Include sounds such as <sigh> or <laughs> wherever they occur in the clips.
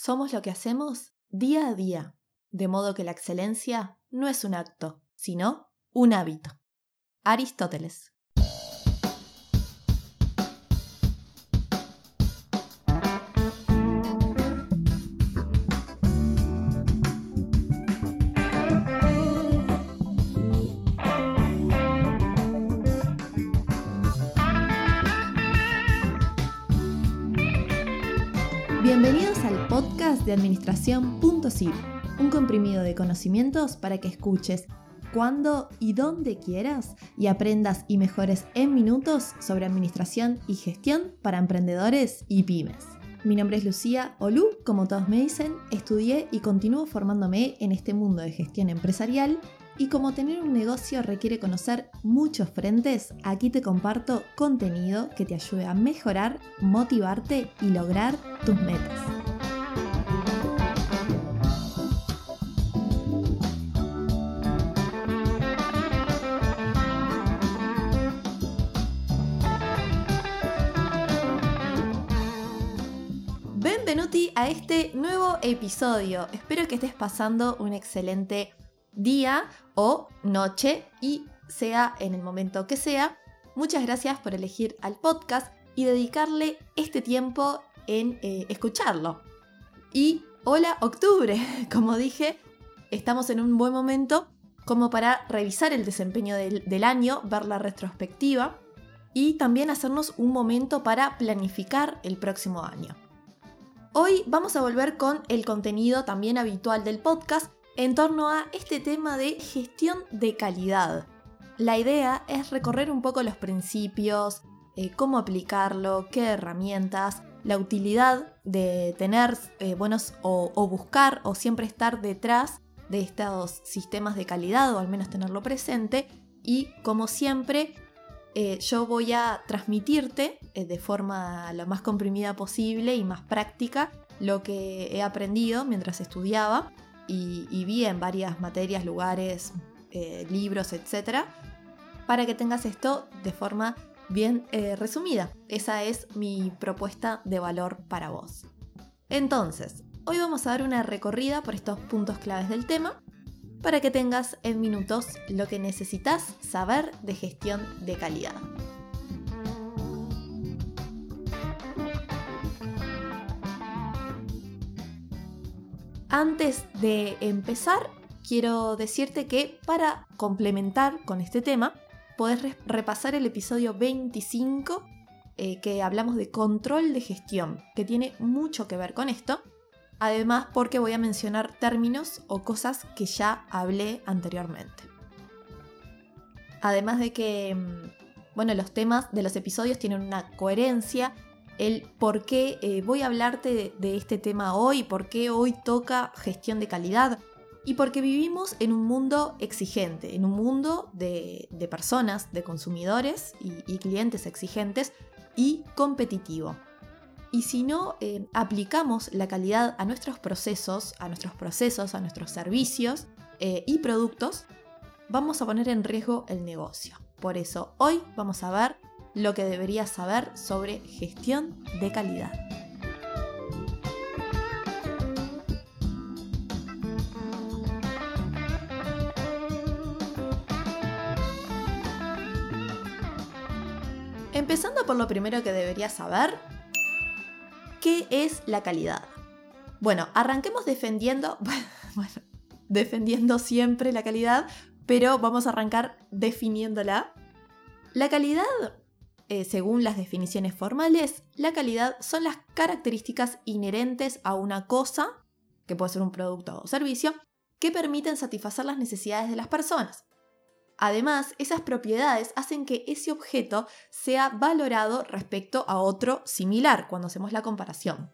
somos lo que hacemos día a día, de modo que la excelencia no es un acto, sino un hábito. Aristóteles. De Administración.cir, un comprimido de conocimientos para que escuches cuando y dónde quieras y aprendas y mejores en minutos sobre administración y gestión para emprendedores y pymes. Mi nombre es Lucía Olú, como todos me dicen, estudié y continúo formándome en este mundo de gestión empresarial y como tener un negocio requiere conocer muchos frentes, aquí te comparto contenido que te ayude a mejorar, motivarte y lograr tus metas. Episodio. Espero que estés pasando un excelente día o noche y sea en el momento que sea. Muchas gracias por elegir al podcast y dedicarle este tiempo en eh, escucharlo. Y hola octubre, <laughs> como dije, estamos en un buen momento como para revisar el desempeño del, del año, ver la retrospectiva y también hacernos un momento para planificar el próximo año. Hoy vamos a volver con el contenido también habitual del podcast en torno a este tema de gestión de calidad. La idea es recorrer un poco los principios, eh, cómo aplicarlo, qué herramientas, la utilidad de tener eh, buenos o, o buscar o siempre estar detrás de estos sistemas de calidad o al menos tenerlo presente y como siempre eh, yo voy a transmitirte eh, de forma lo más comprimida posible y más práctica lo que he aprendido mientras estudiaba y, vi en varias materias, lugares, eh, libros, etc. Para que tengas esto de forma bien resumida. Esa es mi propuesta de valor para vos. Entonces, hoy vamos a dar una recorrida por estos puntos claves del tema para que tengas en minutos lo que necesitas saber de gestión de calidad. Antes de empezar, quiero decirte que para complementar con este tema, podés repasar el episodio 25 eh, que hablamos de control de gestión, que tiene mucho que ver con esto Además, porque voy a mencionar términos o cosas que ya hablé anteriormente. Además de que, mm, bueno, los temas de los episodios tienen una coherencia, el por qué eh, voy a hablarte de, este tema hoy, por qué hoy toca gestión de calidad, y porque vivimos en un mundo exigente, en un mundo de, personas, de consumidores y clientes exigentes y competitivo. Y si no eh, aplicamos la calidad a nuestros procesos, a nuestros procesos, a nuestros servicios eh, y productos, vamos a poner en riesgo el negocio. Por eso hoy vamos a ver lo que deberías saber sobre gestión de calidad. Empezando por lo primero que deberías saber, ¿Qué es la calidad? Bueno, arranquemos defendiendo, <laughs> bueno, defendiendo siempre la calidad, pero vamos a arrancar definiéndola. La calidad, eh, según las definiciones formales, la calidad son las características inherentes a una cosa, que puede ser un producto o servicio, que permiten satisfacer las necesidades de las personas. Además, esas propiedades hacen que ese objeto sea valorado respecto a otro similar cuando hacemos la comparación.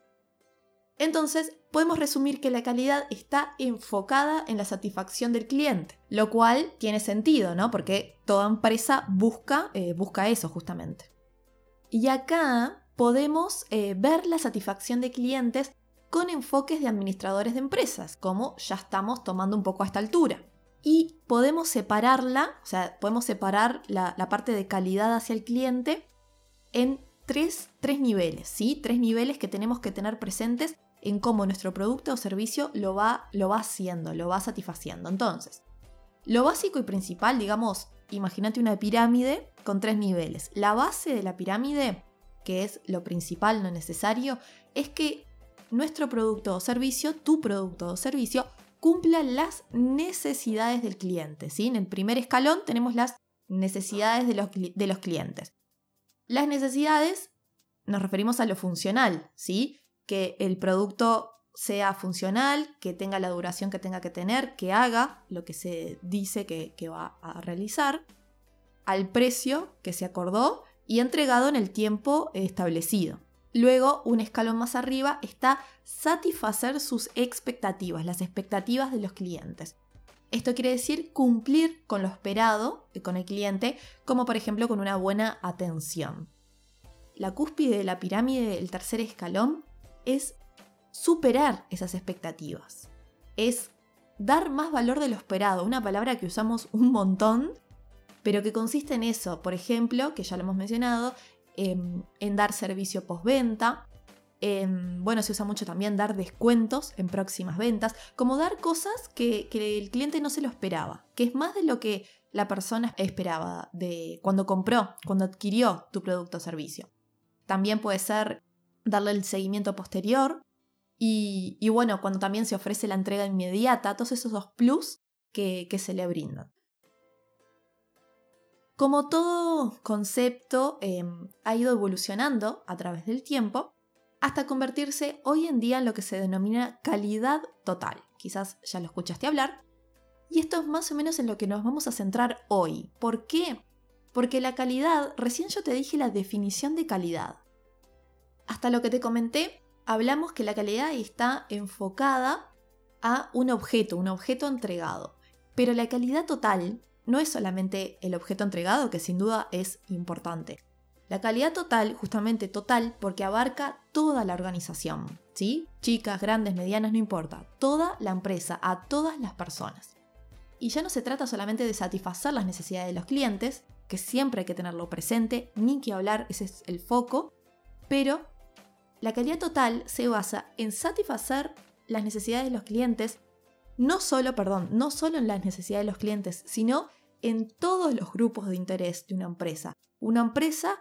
Entonces, podemos resumir que la calidad está enfocada en la satisfacción del cliente, lo cual tiene sentido, ¿no? Porque toda empresa busca, eh, busca eso justamente. Y acá podemos eh, ver la satisfacción de clientes con enfoques de administradores de empresas, como ya estamos tomando un poco a esta altura y podemos separarla, o sea, podemos separar la, parte de calidad hacia el cliente en tres, tres niveles, ¿sí? Tres niveles que tenemos que tener presentes en cómo nuestro producto o servicio lo va, lo va haciendo, lo va satisfaciendo. Entonces, lo básico y principal, digamos, imagínate una pirámide con tres niveles. La base de la pirámide, que es lo principal, no necesario, es que nuestro producto o servicio, tu producto o servicio, cumpla las necesidades del cliente. ¿sí? En el primer escalón tenemos las necesidades de los, de los clientes. Las necesidades nos referimos a lo funcional, ¿sí? que el producto sea funcional, que tenga la duración que tenga que tener, que haga lo que se dice que, va a realizar, al precio que se acordó y entregado en el tiempo establecido. Luego, un escalón más arriba está satisfacer sus expectativas, las expectativas de los clientes. Esto quiere decir cumplir con lo esperado con el cliente, como por ejemplo con una buena atención. La cúspide de la pirámide, el tercer escalón, es superar esas expectativas. Es dar más valor de lo esperado, una palabra que usamos un montón, pero que consiste en eso, por ejemplo, que ya lo hemos mencionado, en, dar servicio postventa, bueno, se usa mucho también dar descuentos en próximas ventas, como dar cosas que, que, el cliente no se lo esperaba, que es más de lo que la persona esperaba de cuando compró, cuando adquirió tu producto o servicio. También puede ser darle el seguimiento posterior. Y, bueno, cuando también se ofrece la entrega inmediata, todos esos dos plus que, se le brindan. Como todo concepto em, ha ido evolucionando a través del tiempo, hasta convertirse hoy en día en lo que se denomina calidad total. Quizás ya lo escuchaste hablar. Y esto es más o menos en lo que nos vamos a centrar hoy. ¿Por qué? Porque la calidad, recién yo te dije la definición de calidad. Hasta lo que te comenté, hablamos que la calidad está enfocada a un objeto, un objeto entregado. Pero la calidad total no es solamente el objeto entregado, que sin duda es importante. La calidad total, justamente total, porque abarca toda la organización, ¿sí? Chicas, grandes, medianas, no importa. Toda la empresa, a todas las personas. Y ya no se trata solamente de satisfacer las necesidades de los clientes, que siempre hay que tenerlo presente, ni que hablar, ese es el foco, pero la calidad total se basa en satisfacer las necesidades de los clientes, no solo, perdón, no solo en las necesidades de los clientes, sino en todos los grupos de interés de una empresa. Una empresa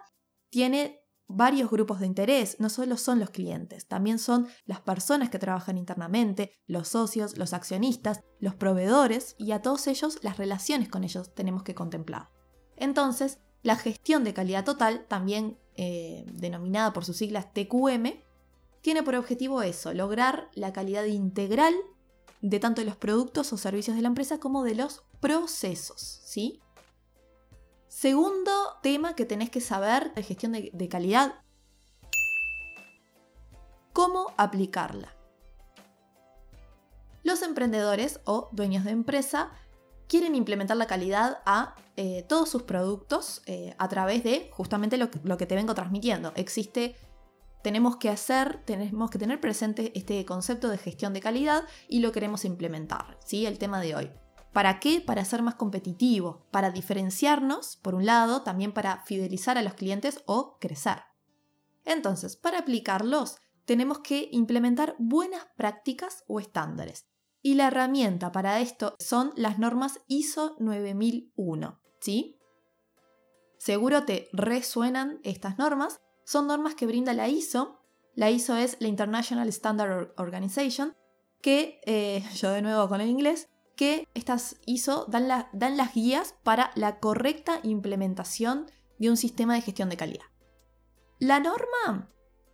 tiene varios grupos de interés, no solo son los clientes, también son las personas que trabajan internamente, los socios, los accionistas, los proveedores y a todos ellos las relaciones con ellos tenemos que contemplar. Entonces, la gestión de calidad total también eh, denominada por sus siglas TQM, tiene por objetivo eso, lograr la calidad integral de tanto de los productos o servicios de la empresa como de los procesos, ¿sí? Segundo tema que tenés que saber de gestión de, calidad, cómo aplicarla. Los emprendedores o dueños de empresa quieren implementar la calidad a eh, todos sus productos eh, a través de justamente lo que, te vengo transmitiendo. Existe, tenemos que hacer, tenemos que tener presente este concepto de gestión de calidad y lo queremos implementar, ¿sí? El tema de hoy. ¿Para qué? Para ser más competitivos, para diferenciarnos, por un lado, también para fidelizar a los clientes o crecer. Entonces, para aplicarlos, tenemos que implementar buenas prácticas o estándares. Y la herramienta para esto son las normas ISO 9001, ¿sí? Seguro te resuenan estas normas. Son normas que brinda la ISO. La ISO es la International Standard Organization, que, eh, <laughs> yo de nuevo con el inglés, que estas ISO dan, dan las guías para la correcta implementación de un sistema de gestión de calidad. La norma,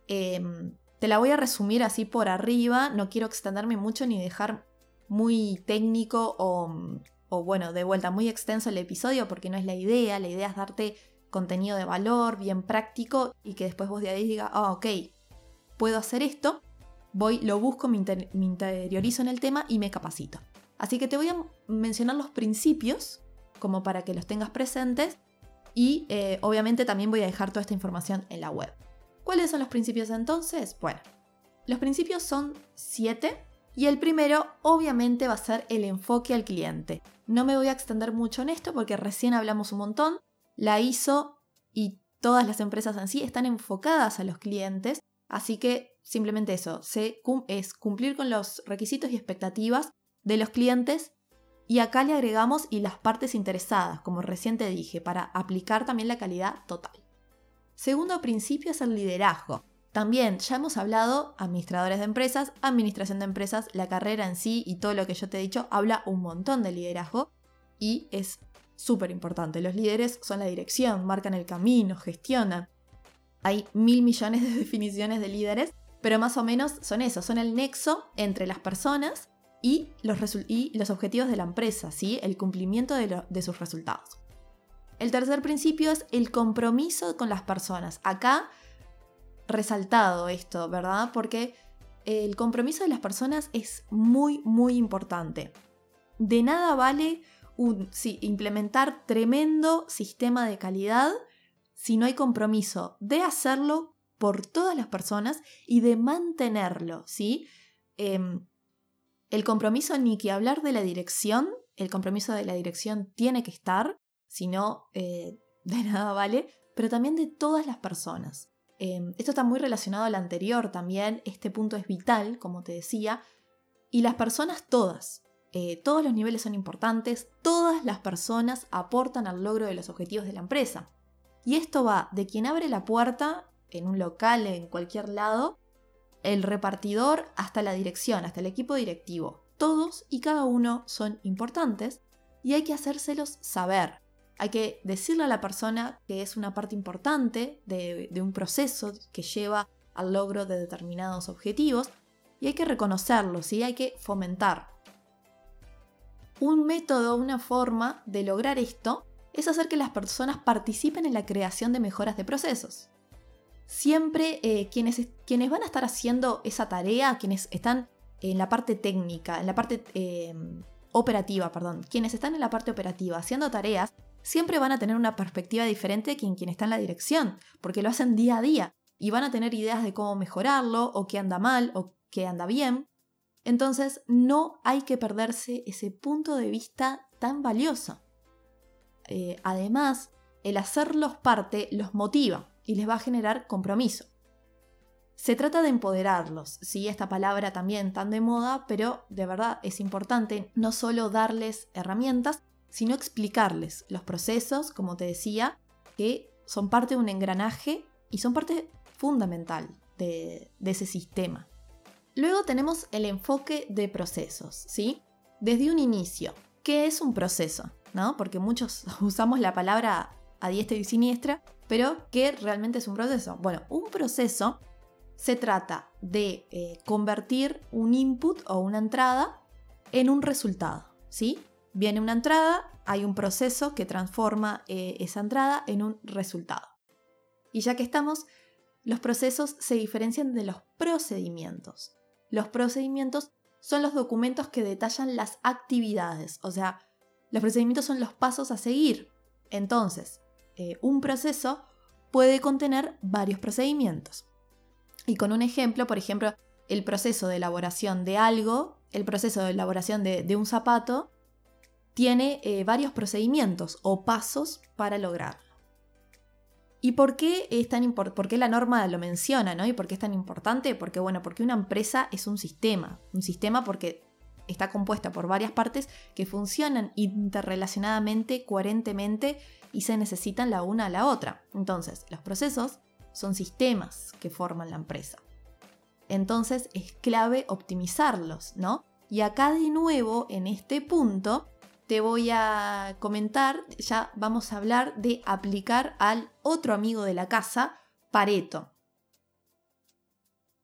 em, te la voy a resumir así por arriba, no quiero extenderme mucho ni dejar muy técnico o, bueno, de vuelta, muy extenso el episodio porque no es la idea, la idea es darte contenido de valor, bien práctico y que después vos de ahí digas, ah, ok, puedo hacer esto, voy, lo busco, me, interiorizo en el tema y me capacito. Así que te voy a mencionar los principios como para que los tengas presentes y eh, obviamente también voy a dejar toda esta información en la web. ¿Cuáles son los principios entonces? Bueno, los principios son siete y el primero obviamente va a ser el enfoque al cliente. No me voy a extender mucho en esto porque recién hablamos un montón. La ISO y todas las empresas en sí están enfocadas a los clientes, así que simplemente eso, es cumplir con los requisitos y expectativas de los clientes y acá le agregamos y las partes interesadas, como recién te dije, para aplicar también la calidad total. Segundo principio es el liderazgo. También ya hemos hablado administradores de empresas, administración de empresas, la carrera en sí y todo lo que yo te he dicho habla un montón de liderazgo y es súper importante. Los líderes son la dirección, marcan el camino, gestionan. Hay mil millones de <laughs> definiciones de líderes, pero más o menos son eso, son el nexo entre las personas y los, y los objetivos de la empresa, ¿sí? el cumplimiento de, de sus resultados. El tercer principio es el compromiso con las personas. Acá resaltado esto, ¿verdad? Porque el compromiso de las personas es muy, muy importante. De nada vale implementar tremendo sistema de calidad si no hay compromiso de hacerlo por todas las personas y de mantenerlo, ¿sí? Em, el compromiso ni que hablar de la dirección, el compromiso de la dirección tiene que estar, si no, eh, de <laughs> nada vale, pero también de todas las personas. Em, esto está muy relacionado al anterior también, este punto es vital, como te decía, y las personas todas, eh, todos los niveles son importantes, todas las personas aportan al logro de los objetivos de la empresa. Y esto va de quien abre la puerta en un local, en cualquier lado, el repartidor hasta la dirección, hasta el equipo directivo. Todos y cada uno son importantes y hay que hacérselos saber. Hay que decirle a la persona que es una parte importante de, un proceso que lleva al logro de determinados objetivos y hay que reconocerlo, ¿sí? hay que fomentar. Un método, una forma de lograr esto es hacer que las personas participen en la creación de mejoras de procesos. Siempre eh, quienes, quienes, van a estar haciendo esa tarea, quienes están en la parte técnica, en la parte eh, operativa, perdón, quienes están en la parte operativa haciendo tareas, siempre van a tener una perspectiva diferente que quien está en la dirección, porque lo hacen día a día y van a tener ideas de cómo mejorarlo o qué anda mal o qué anda bien. Entonces no hay que perderse ese punto de vista tan valioso. Eh, además, el hacerlos parte los motiva y les va a generar compromiso. Se trata de empoderarlos, sí, esta palabra también tan de moda, pero de verdad es importante no solo darles herramientas, sino explicarles los procesos, como te decía, que son parte de un engranaje y son parte fundamental de, ese sistema. Luego tenemos el enfoque de procesos, ¿sí? Desde un inicio, ¿qué es un proceso? ¿No? Porque muchos <laughs> usamos la palabra a diestra y siniestra, pero ¿qué realmente es un proceso? Bueno, un proceso se trata de eh, convertir un input o una entrada en un resultado, ¿sí? Viene una entrada, hay un proceso que transforma eh, esa entrada en un resultado. Y ya que estamos, los procesos se diferencian de los procedimientos. Los procedimientos son los documentos que detallan las actividades, o sea, los procedimientos son los pasos a seguir. Entonces, eh, un proceso puede contener varios procedimientos. Y con un ejemplo, por ejemplo, el proceso de elaboración de algo, el proceso de elaboración de un zapato, tiene eh, varios procedimientos o pasos para lograrlo. ¿Y por qué, es tan por la norma lo menciona, ¿no? ¿Y por qué es tan importante? Porque, bueno, porque una empresa es un sistema. Un sistema porque está compuesta por varias partes que funcionan interrelacionadamente, coherentemente y se necesitan la una a la otra. Entonces, los procesos son sistemas que forman la empresa. Entonces, es clave optimizarlos, ¿no? Y acá de nuevo, en este punto, te voy a comentar, ya vamos a hablar de aplicar al otro amigo de la casa, Pareto.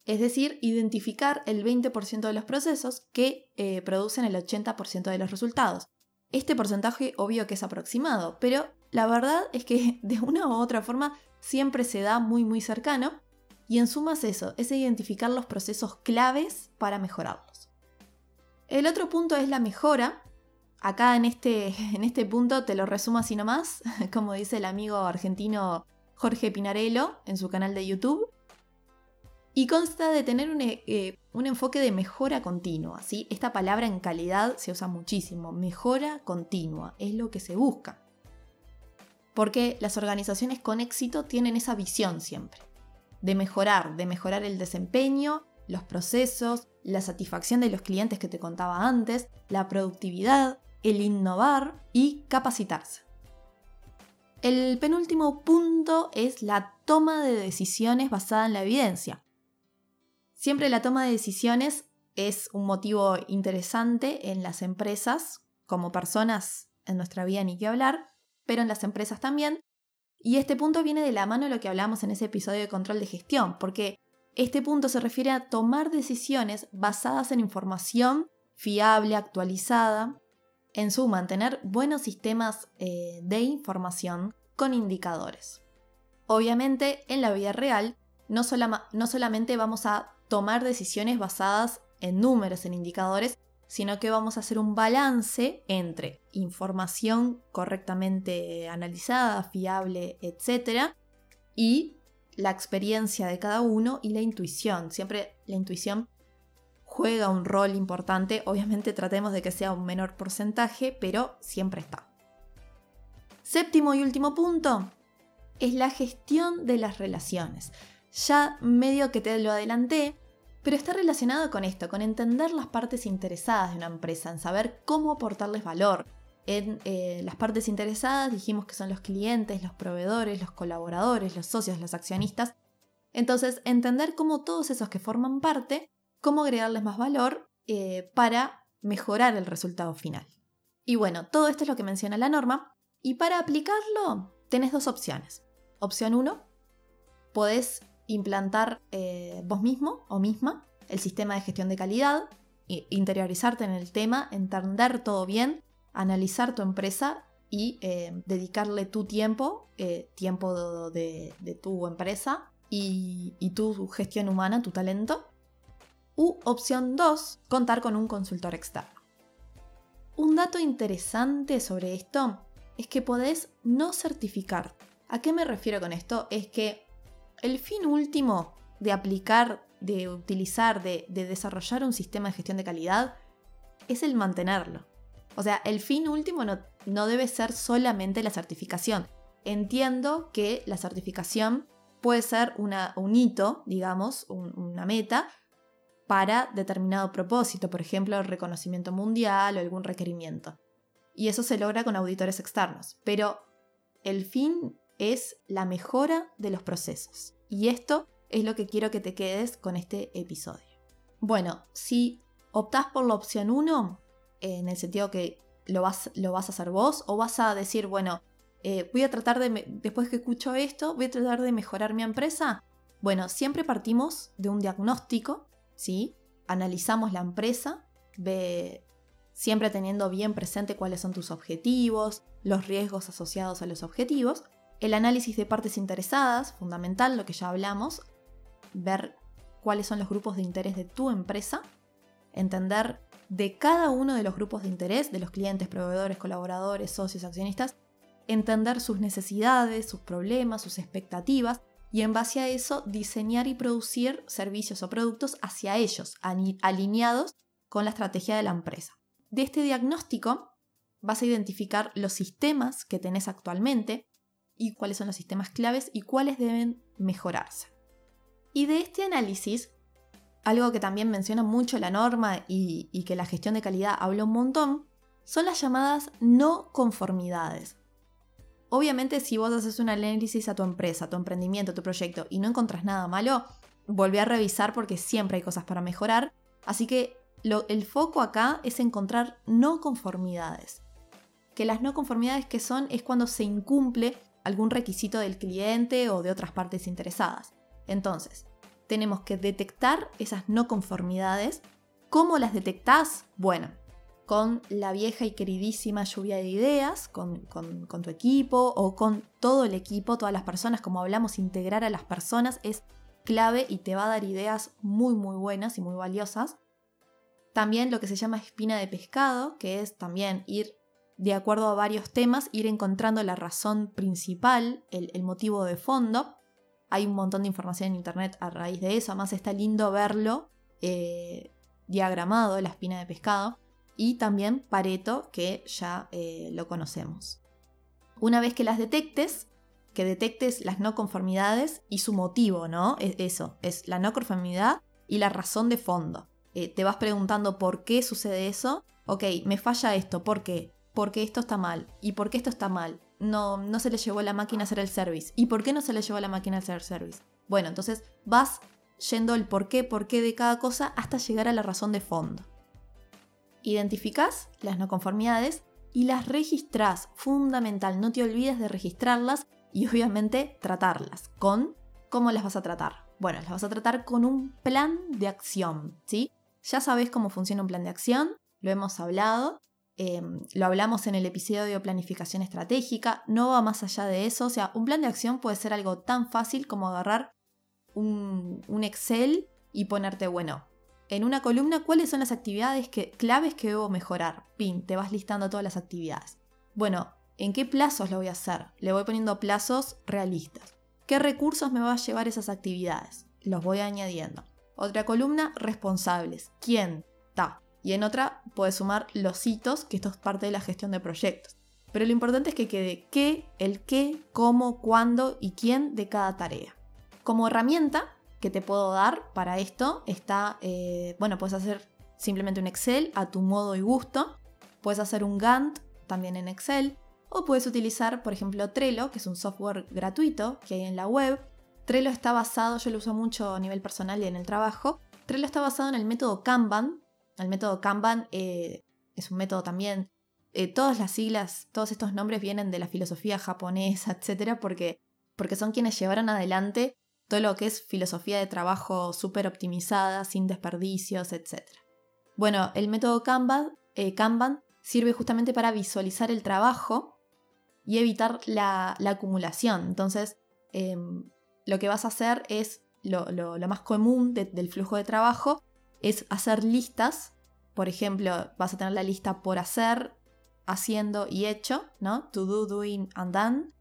Es decir, identificar el 20% de los procesos que eh, producen el 80% de los resultados. Este porcentaje obvio que es aproximado, pero la verdad es que <laughs> de una u otra forma siempre se da muy muy cercano y en suma es eso, es identificar los procesos claves para mejorarlos. El otro punto es la mejora, Acá en este, <laughs> en este punto te lo resumo así nomás, <laughs> como dice el amigo argentino Jorge Pinarello en su canal de YouTube. Y consta de tener un, eh, un enfoque de mejora continua. ¿sí? Esta palabra en calidad se usa muchísimo. Mejora continua es lo que se busca. porque las organizaciones con éxito tienen esa visión siempre, de mejorar, de mejorar el desempeño, los procesos, la satisfacción de los clientes que te contaba antes, la productividad, el innovar y capacitarse. El penúltimo punto es la toma de decisiones basada en la evidencia. Siempre la toma de decisiones es un motivo interesante en las empresas, como personas en nuestra vida ni que hablar, pero en las empresas también. Y este punto viene de la mano de lo que hablamos en ese episodio de control de gestión, porque este punto se refiere a tomar decisiones basadas en información fiable, actualizada, en su mantener buenos sistemas eh, de información con indicadores. Obviamente, en la vida real, no, no solamente vamos a tomar decisiones basadas en números, en indicadores, sino que vamos a hacer un balance entre información correctamente analizada, fiable, etc. y la experiencia de cada uno y la intuición. Siempre la intuición juega un rol importante. Obviamente tratemos de que sea un menor porcentaje, pero siempre está. Séptimo y último punto es la gestión de las relaciones. Ya medio que te lo adelanté, pero está relacionado con esto, con entender las partes interesadas de una empresa, en saber cómo aportarles valor. En eh, las partes interesadas dijimos que son los clientes, los proveedores, los colaboradores, los socios, los accionistas. Entonces, entender cómo todos esos que forman parte cómo agregarles más valor eh, para mejorar el resultado final. Y bueno, todo esto es lo que menciona la norma. Y para aplicarlo, tenés dos opciones. Opción 1, podés implantar eh, vos mismo o misma el sistema de gestión de calidad, interiorizarte en el tema, entender todo bien, analizar tu empresa y eh, dedicarle tu tiempo, tiempo de, tu empresa y, y tu gestión humana, tu talento, U opción 2, contar con un consultor externo. Un dato interesante sobre esto es que podés no certificar. ¿A qué me refiero con esto? Es que el fin último de aplicar, de utilizar, de, desarrollar un sistema de gestión de calidad es el mantenerlo. O sea, el fin último no, debe ser solamente la certificación. Entiendo que la certificación puede ser un hito, digamos, una meta, para determinado propósito, por ejemplo, el reconocimiento mundial o algún requerimiento. Y eso se logra con auditores externos, pero el fin es la mejora de los procesos. Y esto es lo que quiero que te quedes con este episodio. Bueno, si optás por la opción 1, en el sentido que lo vas, lo vas a hacer vos, o vas a decir, bueno, eh, voy a tratar de, después que escucho esto, voy a tratar de mejorar mi empresa. Bueno, siempre partimos de un diagnóstico ¿sí? Analizamos la empresa, siempre teniendo bien presente cuáles son tus objetivos, los riesgos asociados a los objetivos, el análisis de partes interesadas, fundamental, lo que ya hablamos, ver cuáles son los grupos de interés de tu empresa, entender de cada uno de los grupos de interés, de los clientes, proveedores, colaboradores, socios, accionistas, entender sus necesidades, sus problemas, sus expectativas y en base a eso diseñar y producir servicios o productos hacia ellos, alineados con la estrategia de la empresa. De este diagnóstico vas a identificar los sistemas que tenés actualmente y cuáles son los sistemas claves y cuáles deben mejorarse. Y de este análisis, algo que también menciona mucho la norma y, que la gestión de calidad habla un montón, son las llamadas no conformidades. Obviamente si vos haces un análisis a tu empresa, a tu emprendimiento, a tu proyecto y no encontrás nada malo, volví a revisar porque siempre hay cosas para mejorar. Así que el foco acá es encontrar no conformidades. Que las no conformidades que son es cuando se incumple algún requisito del cliente o de otras partes interesadas. Entonces, tenemos que detectar esas no conformidades. ¿Cómo las detectás? Bueno, con la vieja y queridísima lluvia de ideas, con, tu equipo o con todo el equipo, todas las personas, como hablamos, integrar a las personas es clave y te va a dar ideas muy muy buenas y muy valiosas. También lo que se llama espina de pescado, que es también ir de acuerdo a varios temas, ir encontrando la razón principal, el, motivo de fondo. Hay un montón de información en internet a raíz de eso, además está lindo verlo eh, diagramado, la espina de pescado y también Pareto, que ya eh, lo conocemos. Una vez que las detectes, que detectes las no conformidades y su motivo, ¿no? Es eso, es la no conformidad y la razón de fondo. Eh, te vas preguntando por qué sucede eso. Ok, me falla esto, ¿por qué? Porque esto está mal. ¿Y por qué esto está mal? No, no se le llevó la máquina a hacer el service. ¿Y por qué no se le llevó la máquina a hacer el service? Bueno, entonces vas yendo el por qué, por qué de cada cosa hasta llegar a la razón de fondo. Identificás las no conformidades y las registrás. Fundamental, no te olvides de registrarlas y obviamente tratarlas. ¿Con cómo las vas a tratar? Bueno, las vas a tratar con un plan de acción, ¿sí? Ya sabes cómo funciona un plan de acción, lo hemos hablado, em, lo hablamos en el episodio de planificación estratégica, no va más allá de eso, o sea, un plan de acción puede ser algo tan fácil como agarrar un Excel y ponerte, bueno, en una columna cuáles son las actividades que, claves que debo mejorar. Pin, te vas listando todas las actividades. Bueno, ¿en qué plazos lo voy a hacer? Le voy poniendo plazos realistas. ¿Qué recursos me va a llevar esas actividades? Los voy añadiendo. Otra columna, responsables. ¿Quién? Ta. Y en otra puedes sumar los hitos, que esto es parte de la gestión de proyectos. Pero lo importante es que quede qué, el qué, cómo, cuándo y quién de cada tarea. Como herramienta, que te puedo dar para esto está, eh, bueno, puedes hacer simplemente un Excel a tu modo y gusto, puedes hacer un Gantt también en Excel, o puedes utilizar, por ejemplo, Trello, que es un software gratuito que hay en la web. Trello está basado, yo lo uso mucho a nivel personal y en el trabajo. Trello está basado en el método Kanban. El método Kanban eh, es un método también, eh, todas las siglas, todos estos nombres vienen de la filosofía japonesa, etcétera, porque, porque son quienes llevaron adelante todo lo que es filosofía de trabajo súper optimizada, sin desperdicios, etc. Bueno, el método Kanban, eh, Kanban, sirve justamente para visualizar el trabajo y evitar la, acumulación. Entonces, em, lo que vas a hacer es, lo, más común del flujo de trabajo, es hacer listas. Por ejemplo, vas a tener la lista por hacer, haciendo y hecho, ¿no? To do, doing and done.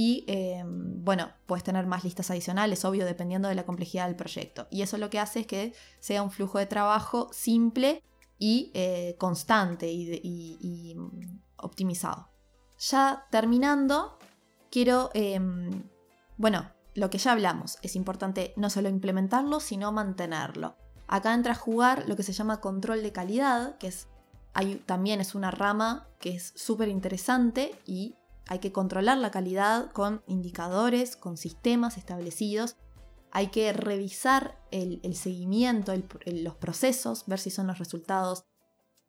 Y em, bueno, puedes tener más listas adicionales, obvio, dependiendo de la complejidad del proyecto. Y eso lo que hace es que sea un flujo de trabajo simple y eh, constante y, optimizado. Ya terminando, quiero, em, bueno, lo que ya hablamos, es importante no solo implementarlo, sino mantenerlo. Acá entra a jugar lo que se llama control de calidad, que es, también es una rama que es súper interesante y hay que controlar la calidad con indicadores, con sistemas establecidos. Hay que revisar el, seguimiento, los procesos, ver si son los resultados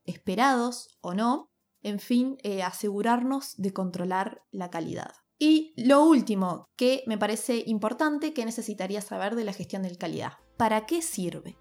esperados o no. En fin, eh, asegurarnos de controlar la calidad. Y lo último que me parece importante que necesitaría saber de la gestión de calidad. ¿Para qué sirve?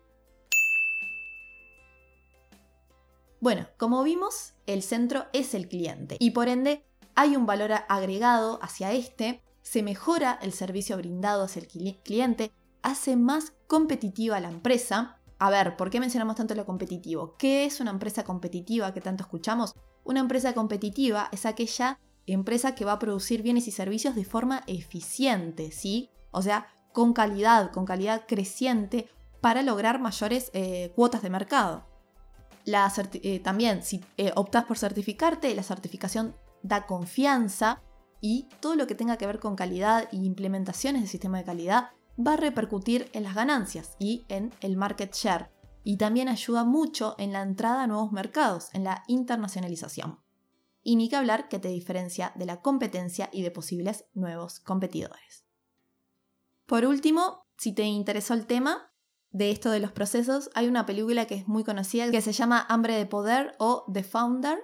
Bueno, como vimos, el centro es el cliente y por ende hay un valor agregado hacia este, se mejora el servicio brindado hacia el cliente, hace más competitiva la empresa. A ver, ¿por qué mencionamos tanto lo competitivo? ¿Qué es una empresa competitiva que tanto escuchamos? Una empresa competitiva es aquella empresa que va a producir bienes y servicios de forma eficiente, ¿sí? O sea, con calidad, con calidad creciente para lograr mayores eh, cuotas de mercado. Eh, también, si eh, optas por certificarte, la certificación da confianza y todo lo que tenga que ver con calidad y implementaciones de sistema de calidad va a repercutir en las ganancias y en el market share. Y también ayuda mucho en la entrada a nuevos mercados, en la internacionalización. Y ni que hablar que te diferencia de la competencia y de posibles nuevos competidores. Por último, si te interesó el tema de esto de los procesos, hay una película que es muy conocida que se llama Hambre de Poder o The Founder,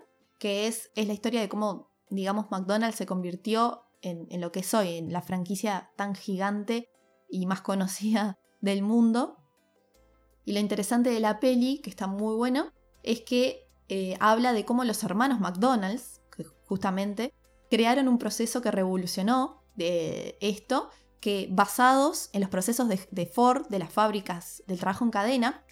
que es, es la historia de cómo, digamos, McDonald's se convirtió en, lo que soy, en la franquicia tan gigante y más <laughs> conocida del mundo. Y lo interesante de la peli, que está muy bueno, es que eh, habla de cómo los hermanos McDonald's, justamente, crearon un proceso que revolucionó de esto, que basados en los procesos de, Ford, de las fábricas del trabajo en cadena,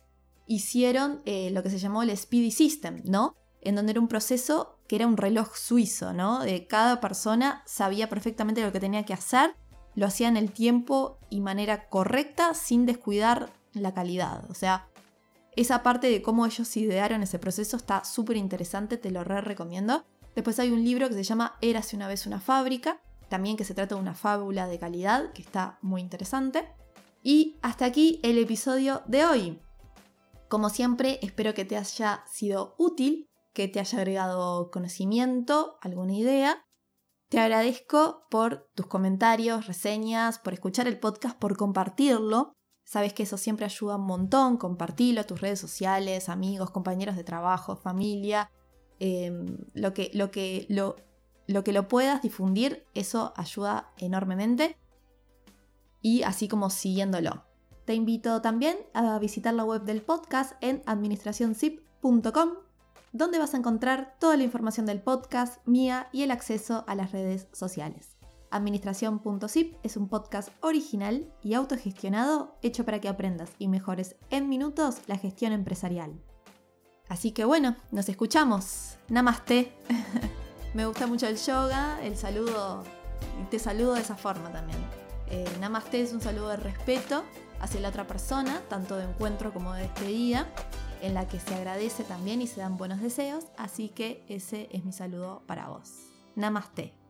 hicieron eh, lo que se llamó el Speedy System, ¿no? En donde era un proceso que era un reloj suizo, ¿no? De cada persona sabía perfectamente lo que tenía que hacer, lo hacía en el tiempo y manera correcta sin descuidar la calidad. O sea, esa parte de cómo ellos idearon ese proceso está súper interesante, te lo re recomiendo. Después hay un libro que se llama Érase una vez una fábrica, también que se trata de una fábula de calidad, que está muy interesante. Y hasta aquí el episodio de hoy. Como siempre, espero que te haya sido útil, que te haya agregado conocimiento, alguna idea. Te agradezco por tus comentarios, reseñas, por escuchar el podcast, por compartirlo. Sabes que eso siempre ayuda un montón, compartirlo a tus redes sociales, amigos, compañeros de trabajo, familia, em, lo, que, lo, que, lo, lo que lo puedas difundir, eso ayuda enormemente. Y así como siguiéndolo. Te invito también a visitar la web del podcast en administracionzip.com, donde vas a encontrar toda la información del podcast, mía y el acceso a las redes sociales. Administración.zip es un podcast original y autogestionado hecho para que aprendas y mejores en minutos la gestión empresarial. Así que bueno, nos escuchamos. Namaste. <laughs> Me gusta mucho el yoga, el saludo, te saludo de esa forma también. Eh, namaste es un saludo de respeto hacia la otra persona, tanto de encuentro como de despedida, en la que se agradece también y se dan buenos deseos, así que ese es mi saludo para vos. Namaste.